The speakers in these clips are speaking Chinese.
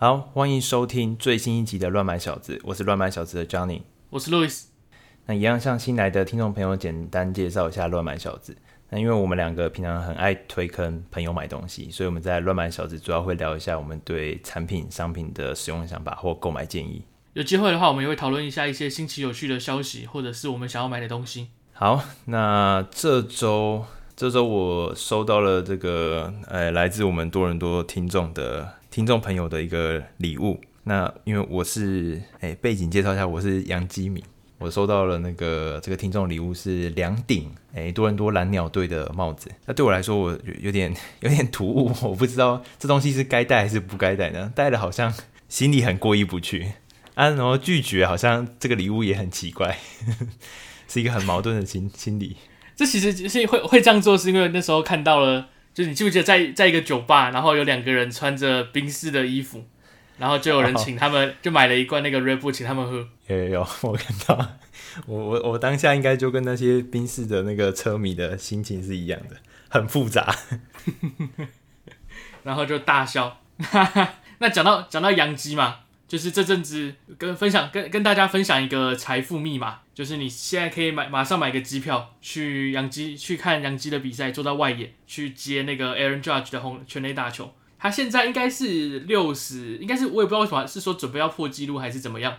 好，欢迎收听最新一集的《乱买小子》，我是乱买小子的 Johnny，我是 Louis。那一样向新来的听众朋友简单介绍一下乱买小子。那因为我们两个平常很爱推坑朋友买东西，所以我们在乱买小子主要会聊一下我们对产品、商品的使用想法或购买建议。有机会的话，我们也会讨论一下一些新奇有趣的消息，或者是我们想要买的东西。好，那这周这周我收到了这个呃来自我们多伦多听众的听众朋友的一个礼物。那因为我是哎背景介绍一下，我是杨基敏。我收到了那个这个听众礼物是两顶诶多伦多蓝鸟队的帽子，那对我来说我有，有点 有点突兀，我不知道这东西是该戴还是不该戴呢？戴了好像心里很过意不去啊，然后拒绝好像这个礼物也很奇怪，是一个很矛盾的心心理。这其实是会会这样做，是因为那时候看到了，就是你记不记得在在一个酒吧，然后有两个人穿着宾士的衣服。然后就有人请他们，就买了一罐那个 Red Bull 请他们喝。有有有，我看到，我我我当下应该就跟那些宾士的那个车迷的心情是一样的，很复杂。然后就大笑。那讲到讲到杨基嘛，就是这阵子跟分享跟跟大家分享一个财富密码，就是你现在可以买马上买个机票去杨基去看杨基的比赛，坐到外野去接那个 Aaron Judge 的红全垒打球。他现在应该是六十，应该是我也不知道为什么，是说准备要破纪录还是怎么样。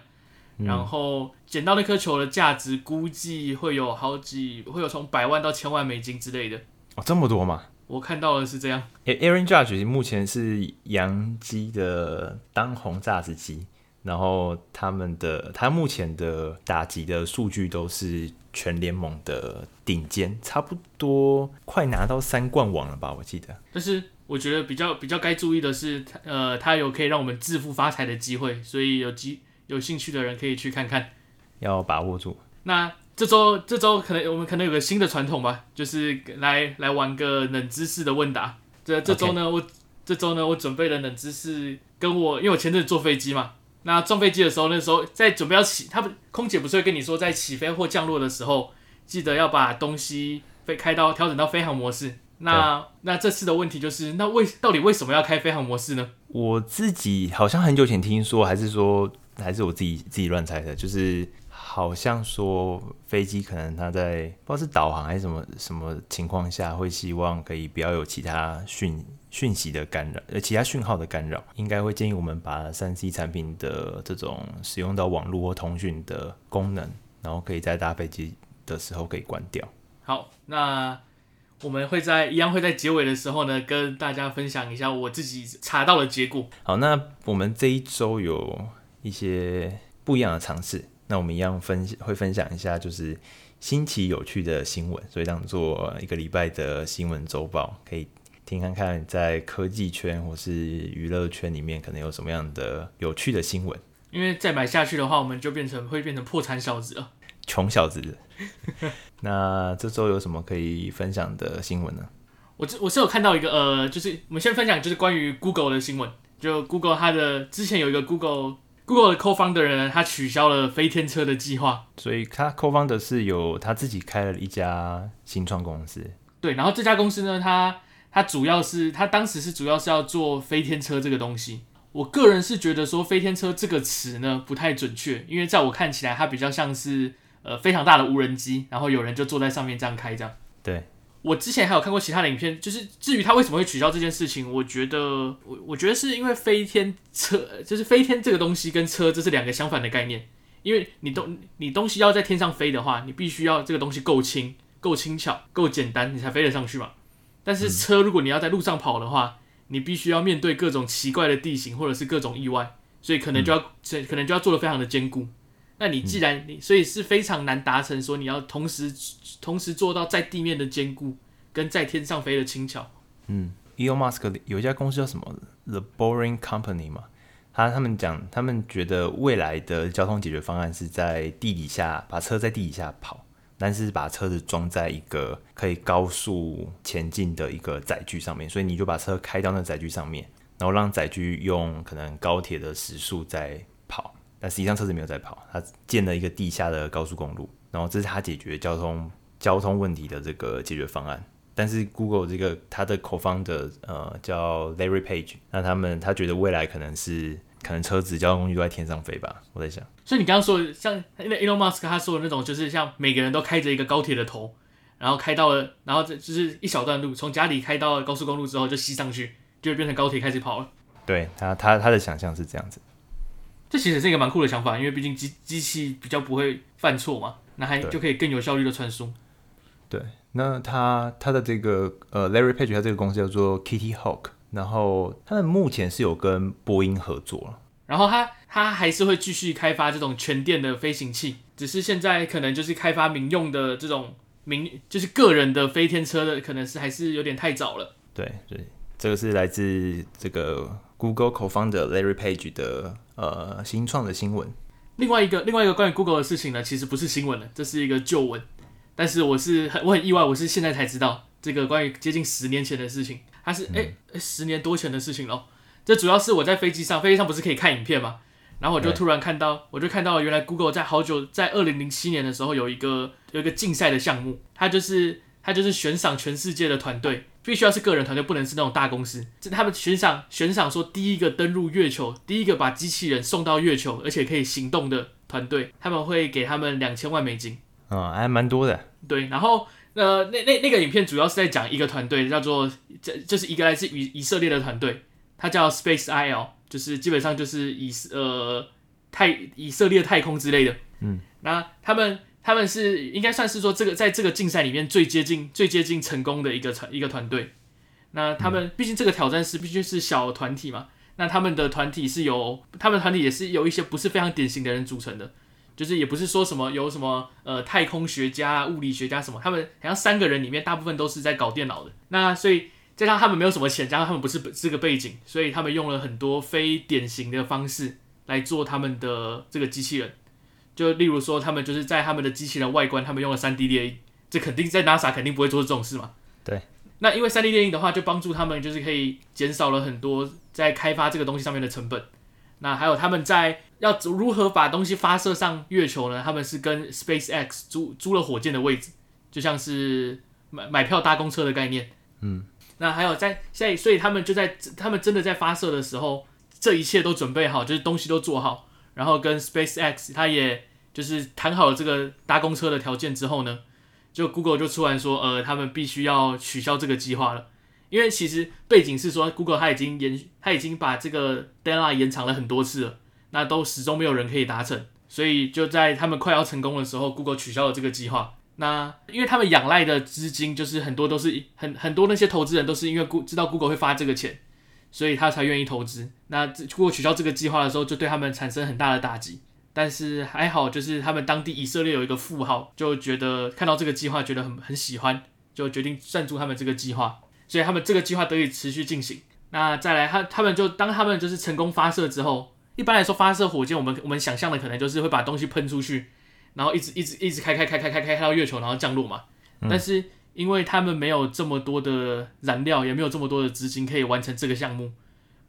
嗯、然后捡到那颗球的价值估计会有好几，会有从百万到千万美金之类的。哦，这么多吗？我看到的是这样。Aaron Judge 目前是洋基的当红炸子鸡，然后他们的他目前的打击的数据都是全联盟的顶尖，差不多快拿到三冠王了吧？我记得。但是。我觉得比较比较该注意的是，呃，他有可以让我们致富发财的机会，所以有机有兴趣的人可以去看看，要把握住。那这周这周可能我们可能有个新的传统吧，就是来来玩个冷知识的问答。这这周呢，Okay. 我这周呢，我准备了冷知识，跟我因为我前阵子坐飞机嘛，那撞飞机的时候，那时候在准备要起，他们空姐不是会跟你说，在起飞或降落的时候，记得要把东西飞开到调整到飞行模式。那那这次的问题就是，那为到底为什么要开飞航模式呢？我自己好像很久前听说，还是说还是我自己自己乱猜的，就是好像说飞机可能它在不知道是导航还是什么什么情况下，会希望可以不要有其他讯讯息的干扰，呃，其他讯号的干扰，应该会建议我们把三 C 产品的这种使用到网络或通讯的功能，然后可以在搭飞机的时候可以关掉。好，那。我们会在一样会在结尾的时候呢，跟大家分享一下我自己查到的结果。好，那我们这一周有一些不一样的尝试，那我们一样分会分享一下，就是新奇有趣的新闻，所以当做一个礼拜的新闻周报，可以听看看在科技圈或是娱乐圈里面可能有什么样的有趣的新闻。因为再买下去的话，我们就变成会变成破产小子了。穷小子，那这周有什么可以分享的新闻呢？我这我是有看到一个呃，就是我们先分享就是关于 Google 的新闻，就 Google 它的之前有一个 Google Google 的 Co-founder 的人，他取消了飞天车的计划，所以他 Co-founder 是有他自己开了一家新创公司。对，然后这家公司呢，他他主要是他当时是主要是要做飞天车这个东西。我个人是觉得说飞天车这个词呢不太准确，因为在我看起来，它比较像是。呃，非常大的无人机，然后有人就坐在上面这样开，这样。对，我之前还有看过其他的影片，就是至于他为什么会取消这件事情，我觉得我我觉得是因为飞天车，就是飞天这个东西跟车这是两个相反的概念，因为你东你东西要在天上飞的话，你必须要这个东西够轻、够轻巧、够简单，你才飞得上去嘛。但是车如果你要在路上跑的话，你必须要面对各种奇怪的地形或者是各种意外，所以可能就要、嗯、可能就要做的非常的坚固。那你既然你所以是非常难达成，说你要同时同时做到在地面的坚固跟在天上飞的轻巧。嗯，Elon Musk 有一家公司叫什么 The Boring Company 嘛，他他们讲他们觉得未来的交通解决方案是在地底下把车在地底下跑，但是把车子装在一个可以高速前进的一个载具上面，所以你就把车开到那载具上面，然后让载具用可能高铁的时速在跑。但实际上车子没有在跑，它建了一个地下的高速公路，然后这是它解决交通交通问题的这个解决方案。但是 Google 这个它的 co-founder 呃叫 Larry Page，那他们他觉得未来可能是可能车子、交通工具都在天上飞吧。我在想，所以你刚刚说的像那 Elon Musk 他说的那种，就是像每个人都开着一个高铁的头，然后开到了，然后这就是一小段路，从家里开到高速公路之后就吸上去，就变成高铁开始跑了。对他，他他的想象是这样子。这其实是一个蛮酷的想法，因为毕竟机机器比较不会犯错嘛，那还就可以更有效率的传输。对，那他他的这个呃，Larry Page 他这个公司叫做 Kitty Hawk，然后他们目前是有跟波音合作，然后他他还是会继续开发这种全电的飞行器，只是现在可能就是开发民用的这种民就是个人的飞天车的，可能是还是有点太早了。对对，这个是来自这个 Google Co-founder Larry Page 的。呃，新创的新闻。另外一个，另外一个关于 Google 的事情呢，其实不是新闻了，这是一个旧闻。但是我是很我很意外，我是现在才知道这个关于接近十年前的事情。它是哎、嗯、十年多前的事情喽。这主要是我在飞机上，飞机上不是可以看影片吗？然后我就突然看到，我就看到了原来 Google 在好久在二零零七年的时候有一个有一个竞赛的项目，它就是它就是悬赏全世界的团队。必须要是个人团队，不能是那种大公司。这他们悬赏悬赏说，第一个登陆月球，第一个把机器人送到月球，而且可以行动的团队，他们会给他们两千万美金。啊、哦，还蛮多的。对，然后呃，那那那个影片主要是在讲一个团队，叫做这就是一个来自以以色列的团队，它叫 Space IL，就是基本上就是以呃太以色列太空之类的。嗯，那他们。他们是应该算是说这个在这个竞赛里面最接近最接近成功的一个团一个团队。那他们毕竟这个挑战是必须是小团体嘛，那他们的团体是由他们团体也是由一些不是非常典型的人组成的，就是也不是说什么有什么呃太空学家、物理学家什么，他们好像三个人里面大部分都是在搞电脑的。那所以加上他们没有什么钱，加上他们不是这个背景，所以他们用了很多非典型的方式来做他们的这个机器人。就例如说，他们就是在他们的机器人外观，他们用了 3D 列印，这肯定在 NASA 肯定不会做这种事嘛。对。那因为 3D 列印的话，就帮助他们就是可以减少了很多在开发这个东西上面的成本。那还有他们在要如何把东西发射上月球呢？他们是跟 SpaceX 租租了火箭的位置，就像是买买票搭公车的概念。嗯。那还有在现在，所以他们就在他们真的在发射的时候，这一切都准备好，就是东西都做好，然后跟 SpaceX 他也。就是谈好了这个搭公车的条件之后呢，就 Google 就突然说，呃，他们必须要取消这个计划了，因为其实背景是说，Google 它已经延，它已经把这个 deadline 延长了很多次了，那都始终没有人可以达成，所以就在他们快要成功的时候，Google 取消了这个计划。那因为他们仰赖的资金就是很多都是很很多那些投资人都是因为 goo 知道 Google 会发这个钱，所以他才愿意投资。那 Google 取消这个计划的时候，就对他们产生很大的打击。但是还好，就是他们当地以色列有一个富豪，就觉得看到这个计划觉得很很喜欢，就决定赞助他们这个计划，所以他们这个计划得以持续进行。那再来，他他们就当他们就是成功发射之后，一般来说发射火箭，我们我们想象的可能就是会把东西喷出去，然后一直一直一直开开开开开开开到月球，然后降落嘛。但是因为他们没有这么多的燃料，也没有这么多的资金可以完成这个项目。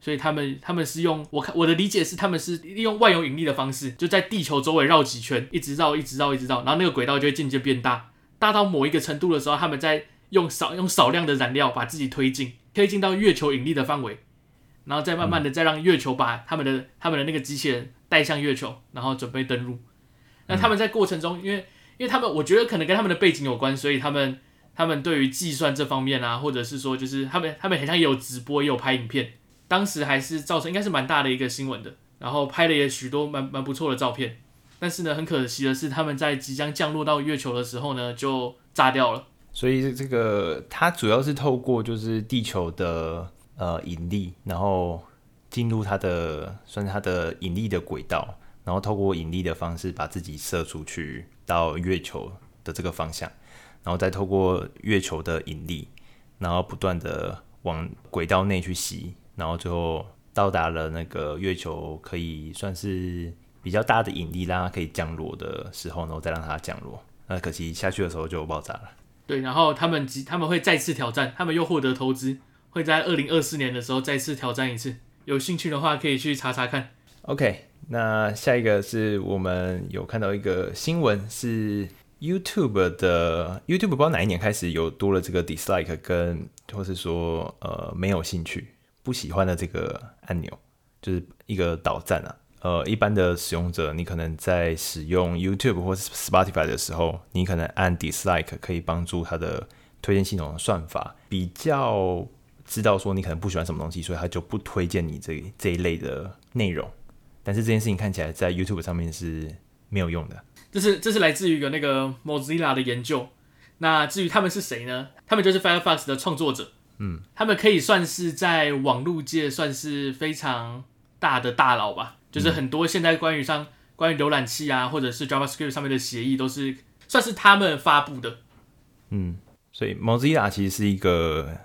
所以他们他们是用我看我的理解是他们是利用万有引力的方式，就在地球周围绕几圈，一直绕一直绕一直绕，然后那个轨道就会渐渐变大，大到某一个程度的时候，他们在用少用少量的燃料把自己推进，推进到月球引力的范围，然后再慢慢的再让月球把他们的他们的那个机器人带向月球，然后准备登陆。那他们在过程中，因为因为他们我觉得可能跟他们的背景有关，所以他们他们对于计算这方面啊，或者是说就是他们他们好像也有直播也有拍影片。当时还是造成应该是蛮大的一个新闻的，然后拍了也许多蛮蛮不错的照片，但是呢，很可惜的是他们在即将降落到月球的时候呢，就炸掉了。所以这个它主要是透过就是地球的呃引力，然后进入它的算是它的引力的轨道，然后透过引力的方式把自己射出去到月球的这个方向，然后再透过月球的引力，然后不断的往轨道内去吸。然后最后到达了那个月球，可以算是比较大的引力，让它可以降落的时候，然后再让它降落。那可惜下去的时候就爆炸了。对，然后他们他们会再次挑战，他们又获得投资，会在二零二四年的时候再次挑战一次。有兴趣的话可以去查查看。OK，那下一个是我们有看到一个新闻，是 YouTube 的 YouTube 不知道哪一年开始有多了这个 dislike 跟或是说呃没有兴趣。不喜欢的这个按钮，就是一个导赞啊。呃，一般的使用者，你可能在使用 YouTube 或是 Spotify 的时候，你可能按 Dislike 可以帮助它的推荐系统的算法比较知道说你可能不喜欢什么东西，所以它就不推荐你这这一类的内容。但是这件事情看起来在 YouTube 上面是没有用的。这是这是来自于一个那个 Mozilla 的研究。那至于他们是谁呢？他们就是 Firefox 的创作者。嗯，他们可以算是在网络界算是非常大的大佬吧。就是很多现在关于上关于浏览器啊，或者是 JavaScript 上面的协议，都是算是他们发布的。嗯，所以 Mozilla 其实是一个，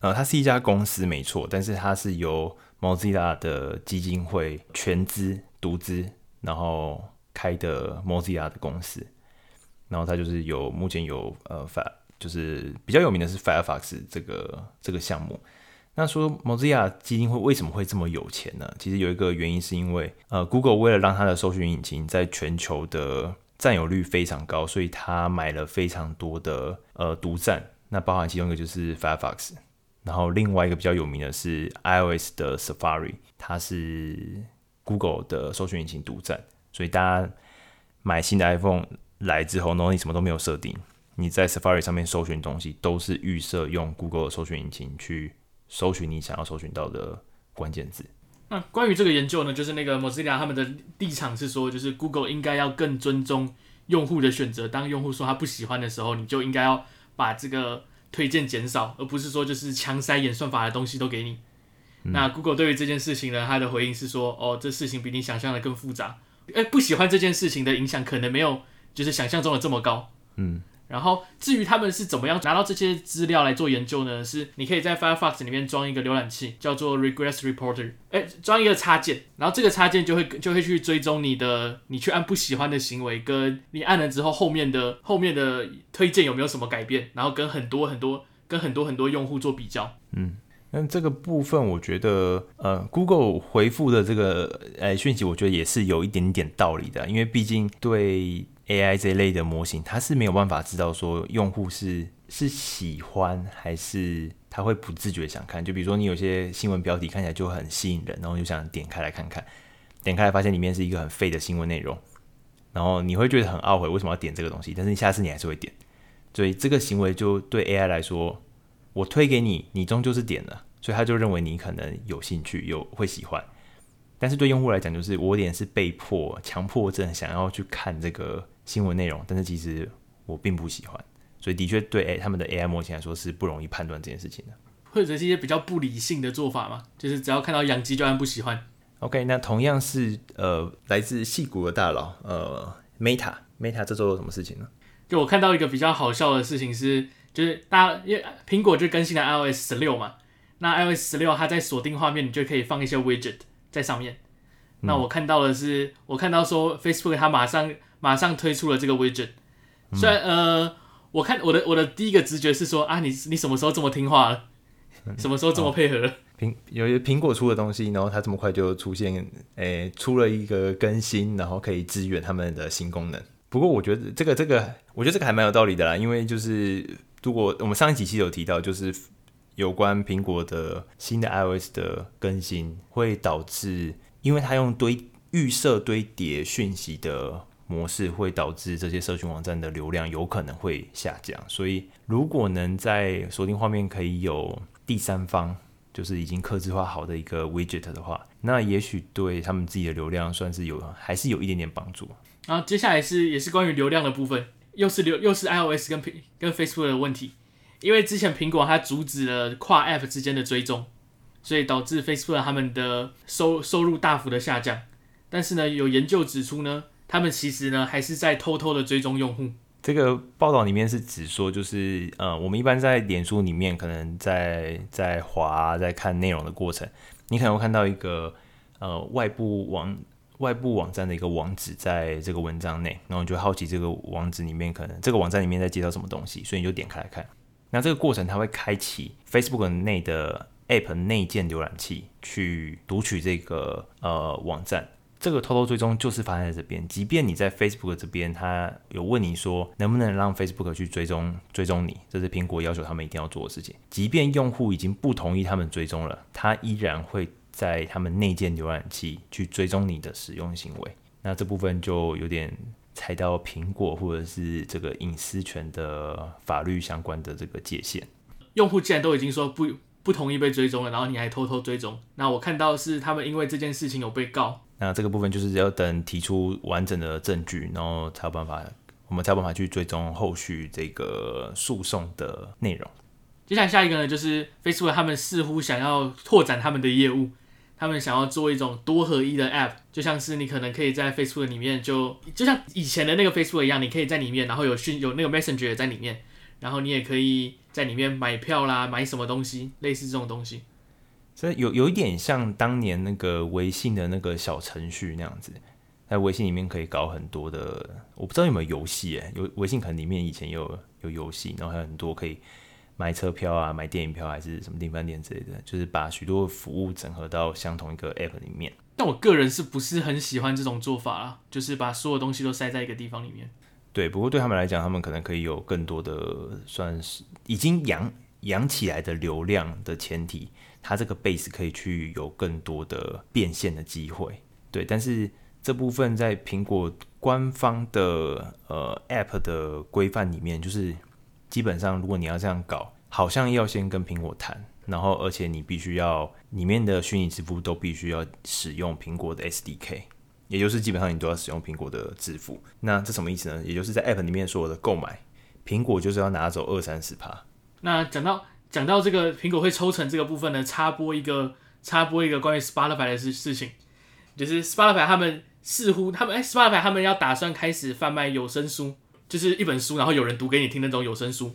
呃，它是一家公司没错，但是它是由 Mozilla 的基金会全资独资，然后开的 Mozilla 的公司，然后它就是有目前有呃法就是比较有名的是 Firefox 这个这个项目。那说 Mozilla 基金会为什么会这么有钱呢？其实有一个原因是因为，呃，Google 为了让它的搜寻引擎在全球的占有率非常高，所以它买了非常多的呃独占。那包含其中一个就是 Firefox，然后另外一个比较有名的是 iOS 的 Safari，它是 Google 的搜寻引擎独占。所以大家买新的 iPhone 来之后，然后你什么都没有设定，你在 Safari 上面搜寻东西都是预设用 Google 的搜寻引擎去。搜寻你想要搜寻到的关键字。那关于这个研究呢，就是那个 Mozilla 他们的立场是说，就是 Google 应该要更尊重用户的选择。当用户说他不喜欢的时候，你就应该要把这个推荐减少，而不是说就是强塞演算法的东西都给你。嗯、那 Google 对于这件事情呢，他的回应是说，哦，这事情比你想象的更复杂。哎，不喜欢这件事情的影响可能没有就是想象中的这么高。嗯。然后，至于他们是怎么样拿到这些资料来做研究呢？是你可以在 Firefox 里面装一个浏览器，叫做 Regress Reporter，哎，装一个插件，然后这个插件就会就会去追踪你的，你去按不喜欢的行为，跟你按了之后后面的后面的推荐有没有什么改变，然后跟很多很多跟很多很多用户做比较。嗯，那这个部分我觉得，呃，Google 回复的这个呃讯息，我觉得也是有一点点道理的，因为毕竟对。AI 这类的模型，它是没有办法知道说用户是是喜欢还是他会不自觉想看。就比如说你有些新闻标题看起来就很吸引人，然后就想点开来看看，点开来发现里面是一个很废的新闻内容，然后你会觉得很懊悔为什么要点这个东西，但是你下次你还是会点。所以这个行为就对 AI 来说，我推给你，你终究是点了，所以他就认为你可能有兴趣，有会喜欢。但是对用户来讲，就是我点是被迫、强迫症想要去看这个。新闻内容，但是其实我并不喜欢，所以的确对诶他们的 AI 模型来说是不容易判断这件事情的，或者是一些比较不理性的做法嘛，就是只要看到养鸡就按不喜欢。OK，那同样是呃来自戏骨的大佬呃 Meta Meta 这周有什么事情呢？就我看到一个比较好笑的事情是，就是大家因为苹果就更新了 iOS 十六嘛，那 iOS 十六它在锁定画面，你就可以放一些 widget 在上面。那我看到的是，嗯、我看到说 Facebook 它马上。马上推出了这个 widget，虽然、嗯、呃，我看我的我的第一个直觉是说啊，你你什么时候这么听话了？什么时候这么配合了？苹、哦、有些苹果出的东西，然后它这么快就出现，诶、欸，出了一个更新，然后可以支援他们的新功能。不过我觉得这个这个，我觉得这个还蛮有道理的啦，因为就是如果我们上一集其实有提到，就是有关苹果的新的 iOS 的更新会导致，因为它用堆预设堆叠讯息的。模式会导致这些社群网站的流量有可能会下降，所以如果能在锁定画面可以有第三方，就是已经客制化好的一个 widget 的话，那也许对他们自己的流量算是有，还是有一点点帮助。然后接下来是也是关于流量的部分，又是流又是 iOS 跟跟 Facebook 的问题，因为之前苹果它阻止了跨 App 之间的追踪，所以导致 Facebook 他们的收收入大幅的下降。但是呢，有研究指出呢。他们其实呢，还是在偷偷的追踪用户。这个报道里面是指说，就是呃，我们一般在脸书里面，可能在在滑在看内容的过程，你可能会看到一个呃外部网外部网站的一个网址在这个文章内，然后你就好奇这个网址里面可能这个网站里面在介绍什么东西，所以你就点开来看。那这个过程它会开启 Facebook 内的 App 内建浏览器去读取这个呃网站。这个偷偷追踪就是发生在这边，即便你在 Facebook 这边，他有问你说能不能让 Facebook 去追踪追踪你，这是苹果要求他们一定要做的事情。即便用户已经不同意他们追踪了，他依然会在他们内建浏览器去追踪你的使用行为。那这部分就有点踩到苹果或者是这个隐私权的法律相关的这个界限。用户既然都已经说不不同意被追踪了，然后你还偷偷追踪，那我看到是他们因为这件事情有被告。那这个部分就是要等提出完整的证据，然后才有办法，我们才有办法去追踪后续这个诉讼的内容。接下来下一个呢，就是 Facebook 他们似乎想要拓展他们的业务，他们想要做一种多合一的 App，就像是你可能可以在 Facebook 里面就就像以前的那个 Facebook 一样，你可以在里面，然后有讯有那个 Messenger 也在里面，然后你也可以在里面买票啦，买什么东西，类似这种东西。所以有有一点像当年那个微信的那个小程序那样子，在微信里面可以搞很多的，我不知道有没有游戏诶，有微信可能里面以前有有游戏，然后还有很多可以。买车票啊，买电影票还是什么订饭店之类的，就是把许多服务整合到相同一个 app 里面。但我个人是不是很喜欢这种做法啊？就是把所有东西都塞在一个地方里面。对，不过对他们来讲，他们可能可以有更多的，算是已经养养起来的流量的前提，它这个 base 可以去有更多的变现的机会。对，但是这部分在苹果官方的呃 app 的规范里面，就是。基本上，如果你要这样搞，好像要先跟苹果谈，然后而且你必须要里面的虚拟支付都必须要使用苹果的 SDK，也就是基本上你都要使用苹果的支付。那这什么意思呢？也就是在 App 里面所有的购买，苹果就是要拿走二三十趴。那讲到讲到这个苹果会抽成这个部分呢，插播一个插播一个关于 Spotify 的事事情，就是 Spotify 他们似乎他们哎 Spotify 他们要打算开始贩卖有声书。就是一本书，然后有人读给你听那种有声书。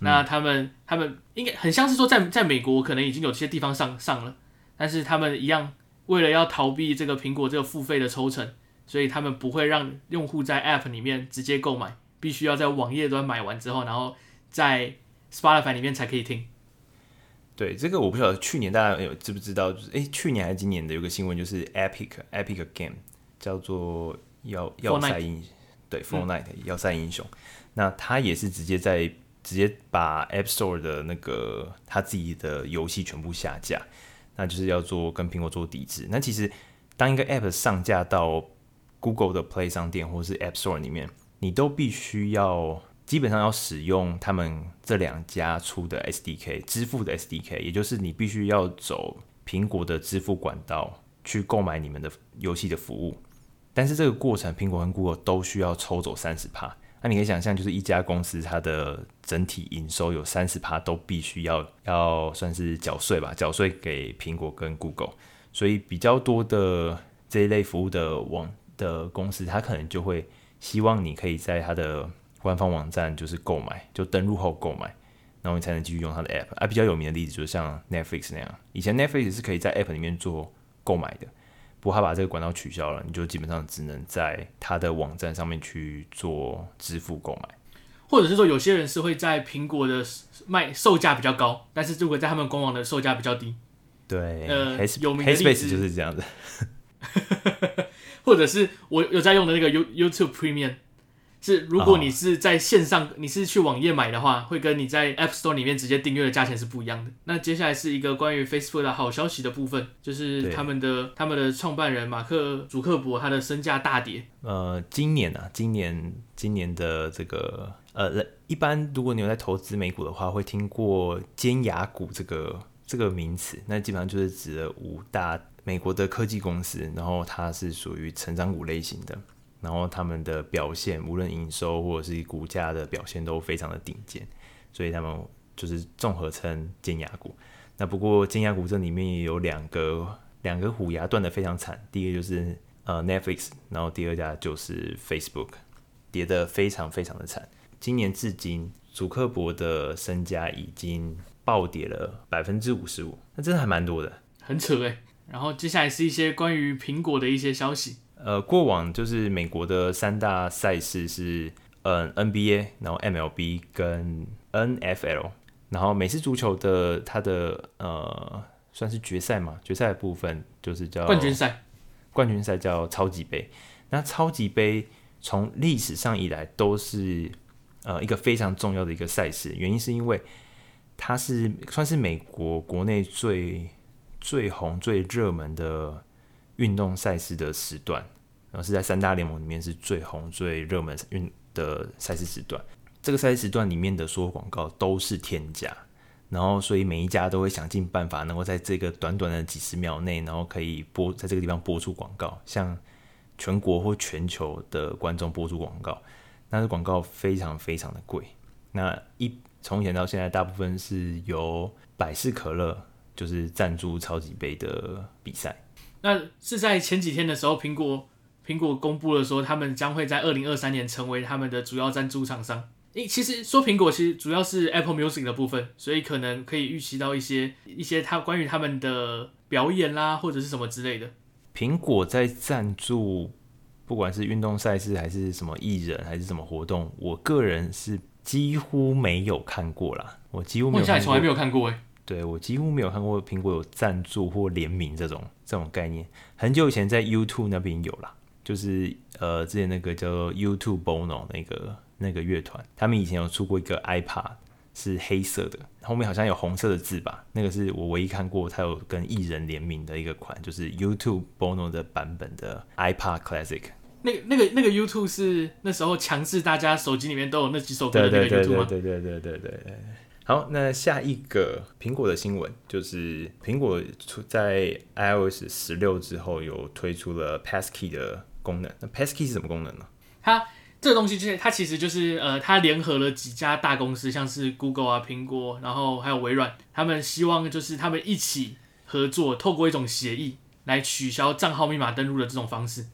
那他们他们应该很像是说，在在美国可能已经有些地方上上了，但是他们一样为了要逃避这个苹果这个付费的抽成，所以他们不会让用户在 App 里面直接购买，必须要在网页端买完之后，然后在 Spotify 里面才可以听。对，这个我不晓得去年大家有知不知道？就是诶，去年还是今年的有个新闻，就是 Epic Epic Game 叫做要要塞英。对，Fortnite 要塞英雄，那他也是直接在直接把 App Store 的那个他自己的游戏全部下架，那就是要做跟苹果做抵制。那其实当一个 App 上架到 Google 的 Play 商店或是 App Store 里面，你都必须要基本上要使用他们这两家出的 SDK 支付的 SDK，也就是你必须要走苹果的支付管道去购买你们的游戏的服务。但是这个过程，苹果跟 Google 都需要抽走三十趴。那你可以想象，就是一家公司它的整体营收有三十趴都必须要要算是缴税吧，缴税给苹果跟 Google。所以比较多的这一类服务的网的公司，它可能就会希望你可以在它的官方网站就是购买，就登录后购买，然后你才能继续用它的 App。啊，比较有名的例子就是像 Netflix 那样，以前 Netflix 是可以在 App 里面做购买的。不过他把这个管道取消了，你就基本上只能在他的网站上面去做支付购买，或者是说有些人是会在苹果的卖售价比较高，但是如果在他们官网的售价比较低。对，呃，Has, 有名的例子就是这样子，或者是我有在用的那个 You YouTube Premium。是，如果你是在线上，你是去网页买的话，会跟你在 App Store 里面直接订阅的价钱是不一样的。那接下来是一个关于 Facebook 的好消息的部分，就是他们的他们的创办人马克·祖克伯他的身价大跌。呃，今年啊，今年今年的这个呃，一般如果你有在投资美股的话，会听过尖牙股这个这个名词，那基本上就是指了五大美国的科技公司，然后它是属于成长股类型的。然后他们的表现，无论营收或者是股价的表现都非常的顶尖，所以他们就是综合称尖牙股。那不过尖牙股这里面也有两个两个虎牙断的非常惨，第一个就是呃 Netflix，然后第二家就是 Facebook，跌得非常非常的惨。今年至今，祖克伯的身家已经暴跌了百分之五十五，那真的还蛮多的，很扯诶。然后接下来是一些关于苹果的一些消息。呃，过往就是美国的三大赛事是，嗯，NBA，然后 MLB 跟 NFL，然后美式足球的它的呃算是决赛嘛，决赛的部分就是叫冠军赛，冠军赛叫超级杯。那超级杯从历史上以来都是呃一个非常重要的一个赛事，原因是因为它是算是美国国内最最红、最热门的运动赛事的时段，然后是在三大联盟里面是最红、最热门运的赛事时段。这个赛事时段里面的所有广告都是天价，然后所以每一家都会想尽办法，能够在这个短短的几十秒内，然后可以播在这个地方播出广告，向全国或全球的观众播出广告。但是广告非常非常的贵。那一从前到现在，大部分是由百事可乐就是赞助超级杯的比赛。那是在前几天的时候，苹果苹果公布了说，他们将会在二零二三年成为他们的主要赞助厂商。诶，其实说苹果其实主要是 Apple Music 的部分，所以可能可以预期到一些一些他关于他们的表演啦，或者是什么之类的。苹果在赞助，不管是运动赛事还是什么艺人还是什么活动，我个人是几乎没有看过啦。我几乎没有看过，从来没有看过诶。对，我几乎没有看过苹果有赞助或联名这种这种概念。很久以前在 YouTube 那边有啦，就是呃之前那个叫做 YouTube Bono 那个。那个乐团，他们以前有出过一个 iPad 是黑色的，后面好像有红色的字吧。那个是我唯一看过他有跟艺人联名的一个款，就是 YouTube Bono 的版本的 iPad Classic。那个、那个、那个 YouTube 是那时候强制大家手机里面都有那几首歌的那个 YouTube 吗？对对对对对对对。好，那下一个苹果的新闻就是苹果出在 iOS 十六之后有推出了 Passkey 的功能。那 Passkey 是什么功能呢？它这个东西就是它其实就是呃，它联合了几家大公司，像是 Google 啊、苹果，然后还有微软，他们希望就是他们一起合作，透过一种协议来取消账号密码登录的这种方式。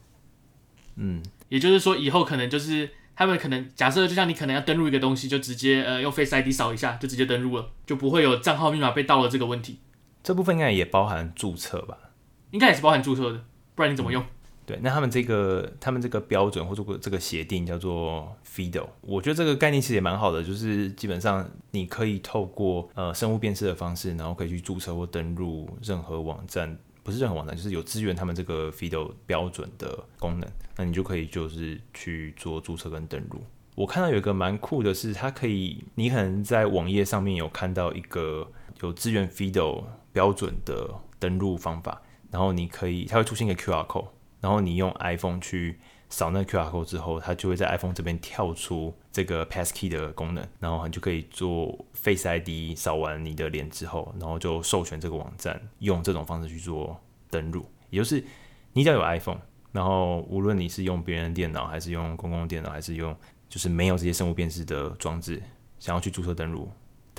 嗯，也就是说以后可能就是他们可能假设，就像你可能要登录一个东西，就直接呃用 Face ID 扫一下就直接登录了，就不会有账号密码被盗了这个问题。这部分应该也包含注册吧？应该也是包含注册的，不然你怎么用？嗯对，那他们这个他们这个标准或者这个协定叫做 FIDO，我觉得这个概念其实也蛮好的，就是基本上你可以透过呃生物辨识的方式，然后可以去注册或登录任何网站，不是任何网站，就是有支援他们这个 FIDO 标准的功能，那你就可以就是去做注册跟登录。我看到有一个蛮酷的是，它可以，你可能在网页上面有看到一个有支援 FIDO 标准的登录方法，然后你可以，它会出现一个 QR code。然后你用 iPhone 去扫那 QR code 之后，它就会在 iPhone 这边跳出这个 Passkey 的功能，然后你就可以做 Face ID 扫完你的脸之后，然后就授权这个网站用这种方式去做登录。也就是你只要有 iPhone，然后无论你是用别人的电脑，还是用公共电脑，还是用就是没有这些生物辨识的装置，想要去注册登录，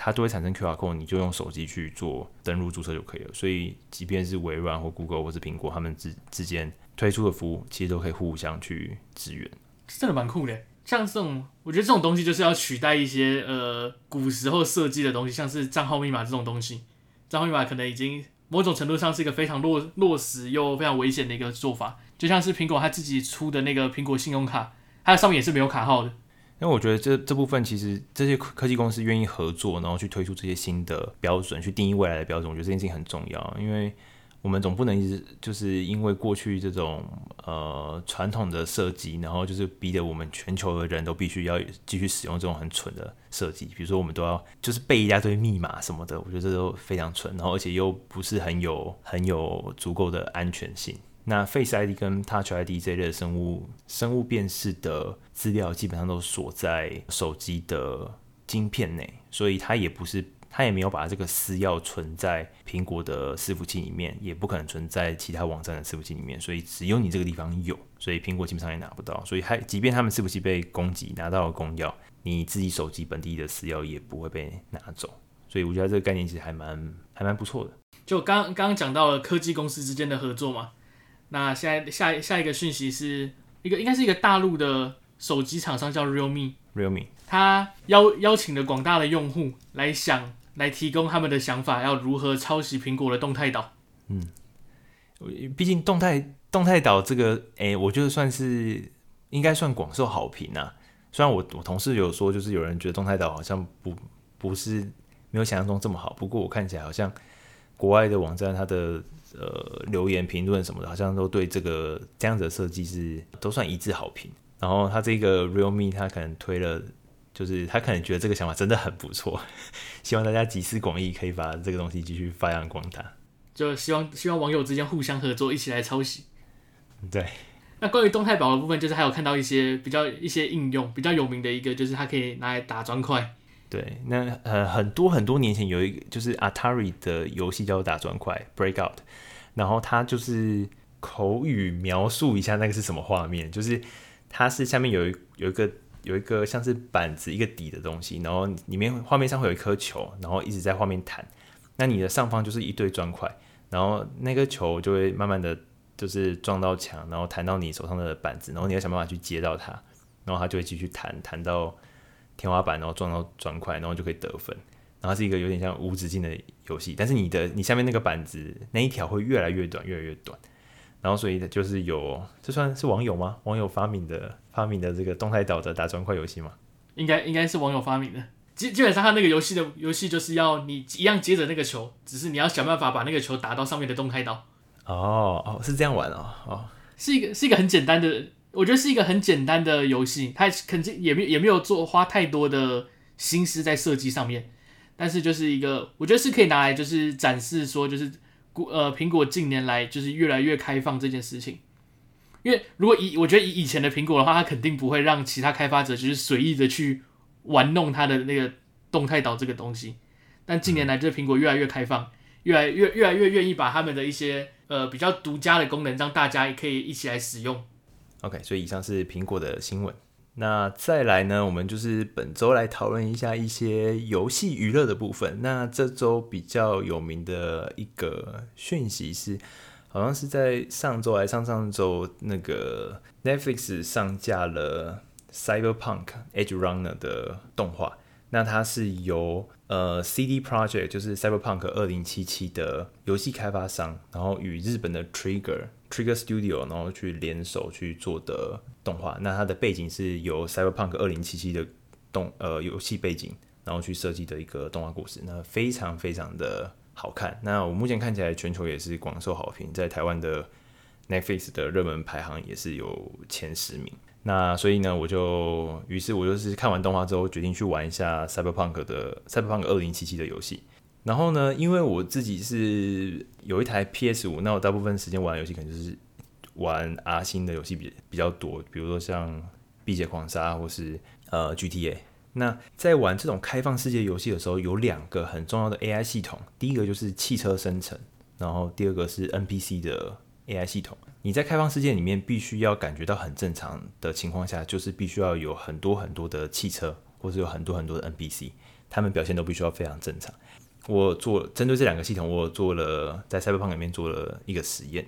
它都会产生 QR code，你就用手机去做登录注册就可以了。所以即便是微软或 Google 或是苹果，他们之之间。推出的服务其实都可以互相去支援，真的蛮酷的。像这种，我觉得这种东西就是要取代一些呃古时候设计的东西，像是账号密码这种东西。账号密码可能已经某种程度上是一个非常落落实又非常危险的一个做法。就像是苹果它自己出的那个苹果信用卡，它上面也是没有卡号的。因为我觉得这这部分其实这些科技公司愿意合作，然后去推出这些新的标准，去定义未来的标准，我觉得这件事情很重要，因为。我们总不能一直就是因为过去这种呃传统的设计，然后就是逼得我们全球的人都必须要继续使用这种很蠢的设计。比如说，我们都要就是背一大堆密码什么的，我觉得这都非常蠢，然后而且又不是很有很有足够的安全性。那 Face ID 跟 Touch ID 这类的生物生物辨识的资料，基本上都锁在手机的晶片内，所以它也不是。他也没有把这个私钥存在苹果的伺服器里面，也不可能存在其他网站的伺服器里面，所以只有你这个地方有，所以苹果基本上也拿不到。所以还即便他们伺服器被攻击，拿到了公钥，你自己手机本地的私钥也不会被拿走。所以我觉得这个概念其实还蛮还蛮不错的。就刚刚讲到了科技公司之间的合作嘛，那现在下下一个讯息是一个应该是一个大陆的手机厂商叫 Realme，Realme，他邀邀请了广大的用户来想。来提供他们的想法，要如何抄袭苹果的动态岛？嗯，毕竟动态动态岛这个，哎、欸，我觉得算是应该算广受好评啊。虽然我我同事有说，就是有人觉得动态岛好像不不是没有想象中这么好，不过我看起来好像国外的网站它的呃留言评论什么的，好像都对这个这样子的设计是都算一致好评。然后他这个 Realme 他可能推了。就是他可能觉得这个想法真的很不错，希望大家集思广益，可以把这个东西继续发扬光大。就希望希望网友之间互相合作，一起来抄袭。对。那关于动态岛的部分，就是还有看到一些比较一些应用比较有名的一个，就是它可以拿来打砖块。对，那呃很多很多年前有一就是 Atari 的游戏叫做打砖块 Breakout，然后它就是口语描述一下那个是什么画面，就是它是下面有一有一个有一个像是板子一个底的东西，然后里面画面上会有一颗球，然后一直在画面弹，那你的上方就是一堆砖块，然后那个球就会慢慢的。就是撞到墙，然后弹到你手上的板子，然后你要想办法去接到它，然后它就会继续弹，弹到天花板，然后撞到砖块，然后就可以得分。然后是一个有点像无止境的游戏，但是你的你下面那个板子那一条会越来越短，越来越短。然后所以就是有，这算是网友吗？网友发明的发明的这个动态岛的打砖块游戏吗？应该应该是网友发明的。基基本上，他那个游戏的游戏就是要你一样接着那个球，只是你要想办法把那个球打到上面的动态岛。哦哦，是这样玩哦哦，是一个是一个很简单的，我觉得是一个很简单的游戏，它肯定也没也没有做花太多的心思在设计上面，但是就是一个我觉得是可以拿来就是展示说就是呃苹果近年来就是越来越开放这件事情，因为如果以我觉得以以前的苹果的话，它肯定不会让其他开发者就是随意的去玩弄它的那个动态岛这个东西，但近年来这苹果越来越开放，越来越越来越愿意把他们的一些。呃，比较独家的功能，让大家也可以一起来使用。OK，所以以上是苹果的新闻。那再来呢，我们就是本周来讨论一下一些游戏娱乐的部分。那这周比较有名的一个讯息是，好像是在上周还上上周，那个 Netflix 上架了 Cyberpunk Edge Runner 的动画。那它是由呃 CD Project，就是 Cyberpunk 二零七七的游戏开发商，然后与日本的 Trigger Trigger Studio 然后去联手去做的动画。那它的背景是由 Cyberpunk 二零七七的动呃游戏背景，然后去设计的一个动画故事。那非常非常的好看。那我目前看起来全球也是广受好评，在台湾的 Netflix 的热门排行也是有前十名。那所以呢，我就于是我就是看完动画之后，决定去玩一下 Cyberpunk 的 Cyberpunk 二零七七的游戏。然后呢，因为我自己是有一台 PS 五，那我大部分时间玩游戏可能就是玩 R 星的游戏比比较多，比如说像《碧血狂杀》或是呃 GTA。那在玩这种开放世界游戏的时候，有两个很重要的 AI 系统，第一个就是汽车生成，然后第二个是 NPC 的 AI 系统。你在开放世界里面必须要感觉到很正常的情况下，就是必须要有很多很多的汽车，或是有很多很多的 NPC，他们表现都必须要非常正常。我做针对这两个系统，我做了在赛博朋里面做了一个实验。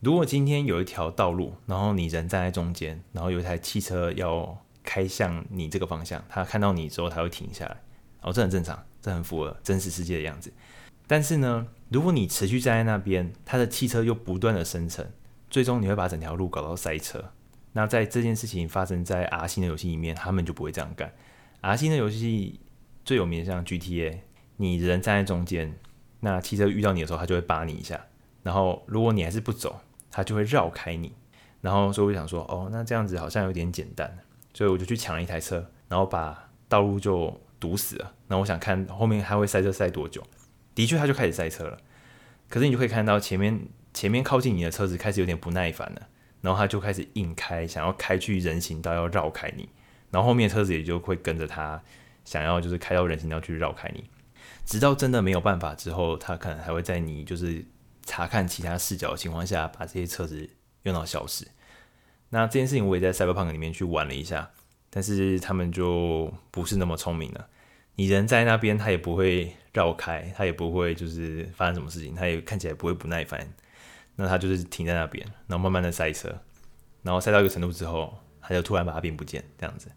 如果今天有一条道路，然后你人站在中间，然后有一台汽车要开向你这个方向，他看到你之后他会停下来，哦，这很正常，这很符合真实世界的样子。但是呢，如果你持续站在那边，他的汽车又不断的生成。最终你会把整条路搞到塞车。那在这件事情发生在 R 星的游戏里面，他们就不会这样干。R 星的游戏最有名的像 GTA，你人站在中间，那汽车遇到你的时候，它就会扒你一下。然后如果你还是不走，它就会绕开你。然后所以我想说，哦，那这样子好像有点简单，所以我就去抢了一台车，然后把道路就堵死了。那我想看后面还会塞车塞多久。的确，它就开始塞车了。可是你就可以看到前面。前面靠近你的车子开始有点不耐烦了，然后他就开始硬开，想要开去人行道要绕开你，然后后面的车子也就会跟着他，想要就是开到人行道去绕开你，直到真的没有办法之后，他可能还会在你就是查看其他视角的情况下，把这些车子用到消失。那这件事情我也在 Cyberpunk 里面去玩了一下，但是他们就不是那么聪明了。你人在那边，他也不会绕开，他也不会就是发生什么事情，他也看起来不会不耐烦。那他就是停在那边，然后慢慢的塞车，然后塞到一个程度之后，他就突然把它变不见，这样子。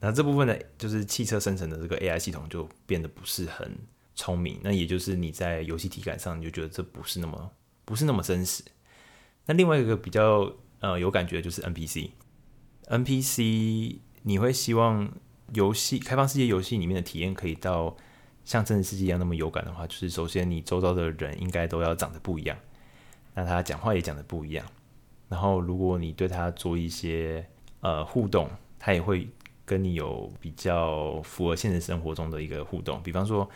那这部分呢，就是汽车生成的这个 AI 系统就变得不是很聪明。那也就是你在游戏体感上，你就觉得这不是那么不是那么真实。那另外一个比较呃有感觉的就是 NPC，NPC 你会希望游戏开放世界游戏里面的体验可以到像真实世界一样那么有感的话，就是首先你周遭的人应该都要长得不一样。那他讲话也讲的不一样，然后如果你对他做一些呃互动，他也会跟你有比较符合现实生活中的一个互动。比方说，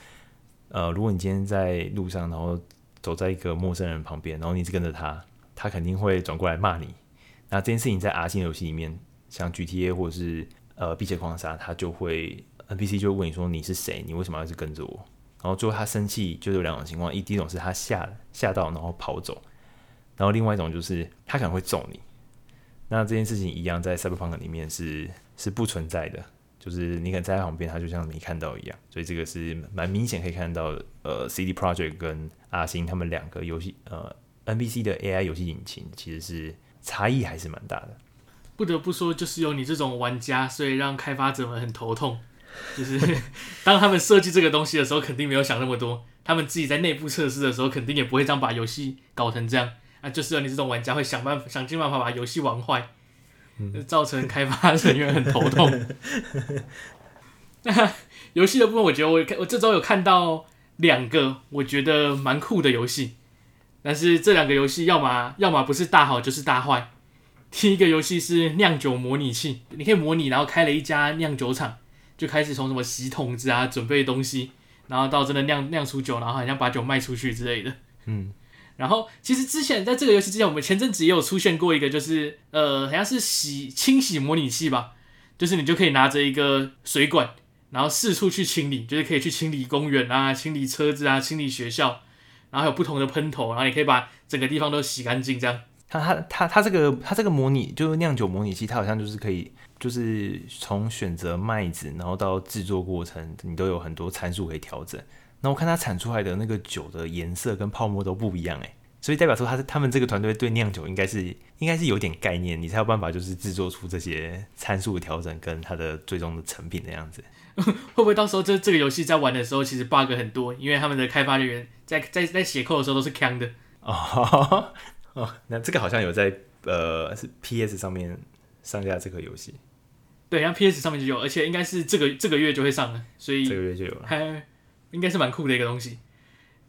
呃，如果你今天在路上，然后走在一个陌生人旁边，然后你一直跟着他，他肯定会转过来骂你。那这件事情在 R 星游戏里面，像 GTA 或者是呃《碧血狂杀》，他就会 NPC 就会问你说，你是谁？你为什么要一直跟着我？然后最后他生气，就有两种情况：一第一种是他吓吓到，然后跑走；然后另外一种就是他可能会揍你。那这件事情一样，在 Cyberpunk 里面是是不存在的。就是你可能在他旁边，他就像没看到一样，所以这个是蛮明显可以看到，呃，CD Project 跟阿星他们两个游戏，呃，NBC 的 AI 游戏引擎其实是差异还是蛮大的。不得不说，就是有你这种玩家，所以让开发者们很头痛。就是 当他们设计这个东西的时候，肯定没有想那么多，他们自己在内部测试的时候，肯定也不会这样把游戏搞成这样啊。就是有你这种玩家会想办法，想尽办法把游戏玩坏。造成开发人员很头痛。那游戏的部分，我觉得我我这周有看到两个我觉得蛮酷的游戏，但是这两个游戏要么要么不是大好就是大坏。第一个游戏是酿酒模拟器，你可以模拟，然后开了一家酿酒厂，就开始从什么洗桶子啊，准备东西，然后到真的酿酿出酒，然后好像把酒卖出去之类的。嗯。然后，其实之前在这个游戏之前，我们前阵子也有出现过一个，就是呃，好像是洗清洗模拟器吧，就是你就可以拿着一个水管，然后四处去清理，就是可以去清理公园啊、清理车子啊、清理学校，然后还有不同的喷头，然后你可以把整个地方都洗干净。这样，它它它它这个它这个模拟就是酿酒模拟器，它好像就是可以，就是从选择麦子，然后到制作过程，你都有很多参数可以调整。那我看它产出来的那个酒的颜色跟泡沫都不一样诶，所以代表说他是他们这个团队对酿酒应该是应该是有点概念，你才有办法就是制作出这些参数的调整跟它的最终的成品的样子。会不会到时候这这个游戏在玩的时候其实 bug 很多，因为他们的开发人员在在在写 code 的时候都是坑的 哦哦，那这个好像有在呃是 PS 上面上架这个游戏，对，然后 PS 上面就有，而且应该是这个这个月就会上了，所以这个月就有了。应该是蛮酷的一个东西。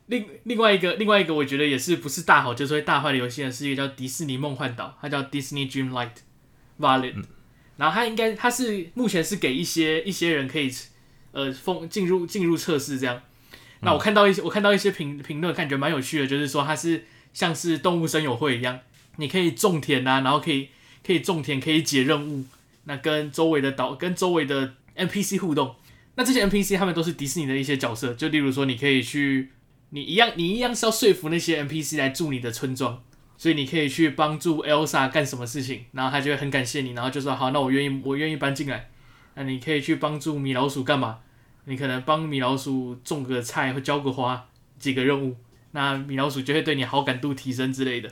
另另外一个另外一个，我觉得也是不是大好就是会大坏的游戏呢，是一个叫迪士尼梦幻岛，它叫 Disney Dreamlight Valley。嗯、然后它应该它是目前是给一些一些人可以呃封进入进入测试这样。那我看到一些我看到一些评评论，感觉蛮有趣的，就是说它是像是动物森友会一样，你可以种田啊，然后可以可以种田，可以解任务，那跟周围的岛跟周围的 NPC 互动。那这些 NPC 他们都是迪士尼的一些角色，就例如说，你可以去，你一样，你一样是要说服那些 NPC 来住你的村庄，所以你可以去帮助 Elsa 干什么事情，然后他就会很感谢你，然后就说好，那我愿意，我愿意搬进来。那你可以去帮助米老鼠干嘛？你可能帮米老鼠种个菜或浇个花，几个任务，那米老鼠就会对你好感度提升之类的。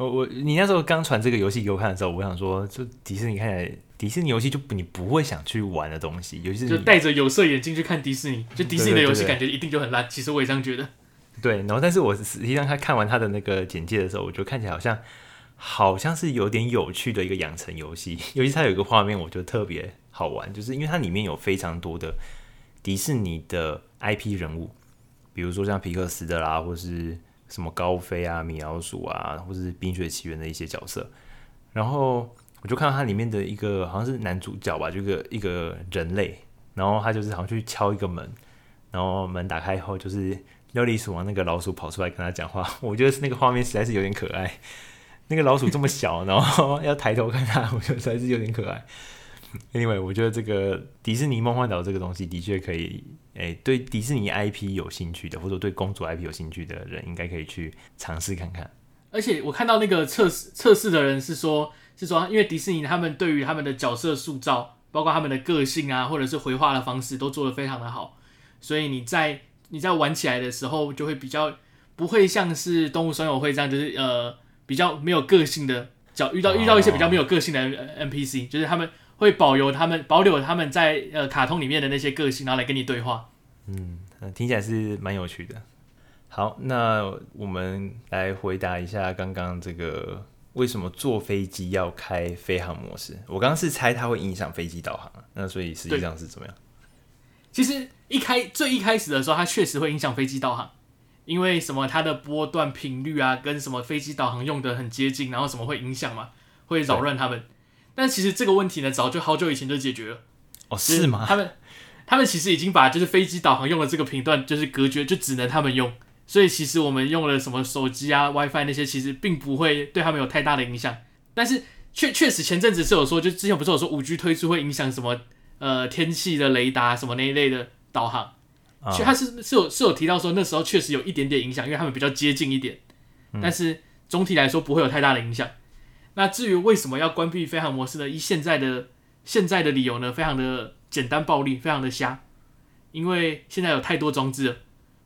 我我你那时候刚传这个游戏给我看的时候，我想说，就迪士尼看起来。迪士尼游戏就你不会想去玩的东西，尤其是就戴着有色眼镜去看迪士尼，就迪士尼的游戏感觉一定就很烂。其实我也这样觉得。对，然后但是我实际上他看完他的那个简介的时候，我就看起来好像好像是有点有趣的一个养成游戏，尤其是它有一个画面，我觉得特别好玩，就是因为它里面有非常多的迪士尼的 IP 人物，比如说像皮克斯的啦，或是什么高飞啊、米老鼠啊，或者是冰雪奇缘的一些角色，然后。我就看到它里面的一个好像是男主角吧，就一个一个人类，然后他就是好像去敲一个门，然后门打开以后，就是料理鼠王那个老鼠跑出来跟他讲话。我觉得是那个画面实在是有点可爱，那个老鼠这么小，然后要抬头看他，我觉得实在是有点可爱。Anyway，我觉得这个迪士尼梦幻岛这个东西的确可以，诶，对迪士尼 IP 有兴趣的，或者对公主 IP 有兴趣的人，应该可以去尝试看看。而且我看到那个测试测试的人是说。是说，因为迪士尼他们对于他们的角色塑造，包括他们的个性啊，或者是回话的方式，都做得非常的好，所以你在你在玩起来的时候，就会比较不会像是动物森友会这样，就是呃比较没有个性的角，遇到遇到一些比较没有个性的 NPC，就是他们会保留他们保留他们在呃卡通里面的那些个性，然后来跟你对话。嗯，听起来是蛮有趣的。好，那我们来回答一下刚刚这个。为什么坐飞机要开飞航模式？我刚刚是猜它会影响飞机导航，那所以实际上是怎么样？其实一开最一开始的时候，它确实会影响飞机导航，因为什么？它的波段频率啊，跟什么飞机导航用的很接近，然后什么会影响嘛？会扰乱他们。但其实这个问题呢，早就好久以前就解决了。哦，是吗？他们他们其实已经把就是飞机导航用的这个频段就是隔绝，就只能他们用。所以其实我们用了什么手机啊、WiFi 那些，其实并不会对他们有太大的影响。但是确确实前阵子是有说，就之前不是有说五 G 推出会影响什么呃天气的雷达什么那一类的导航，其实他是是有是有提到说那时候确实有一点点影响，因为他们比较接近一点。但是总体来说不会有太大的影响。那至于为什么要关闭飞航模式呢？以现在的现在的理由呢，非常的简单暴力，非常的瞎，因为现在有太多装置了，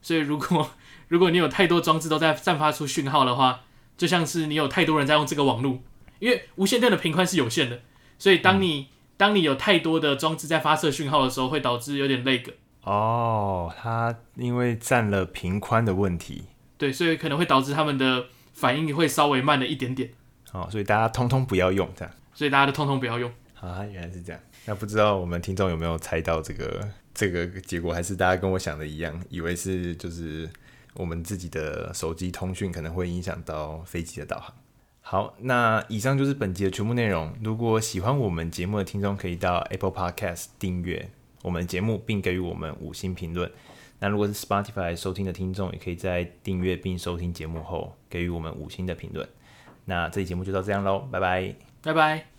所以如果 如果你有太多装置都在散发出讯号的话，就像是你有太多人在用这个网络，因为无线电的频宽是有限的，所以当你、嗯、当你有太多的装置在发射讯号的时候，会导致有点 lag。哦，它因为占了频宽的问题，对，所以可能会导致他们的反应会稍微慢了一点点。哦，所以大家通通不要用这样，所以大家都通通不要用。啊，原来是这样。那不知道我们听众有没有猜到这个这个结果，还是大家跟我想的一样，以为是就是。我们自己的手机通讯可能会影响到飞机的导航。好，那以上就是本集的全部内容。如果喜欢我们节目的听众，可以到 Apple Podcast 订阅我们节目，并给予我们五星评论。那如果是 Spotify 收听的听众，也可以在订阅并收听节目后给予我们五星的评论。那这期节目就到这样喽，拜拜，拜拜。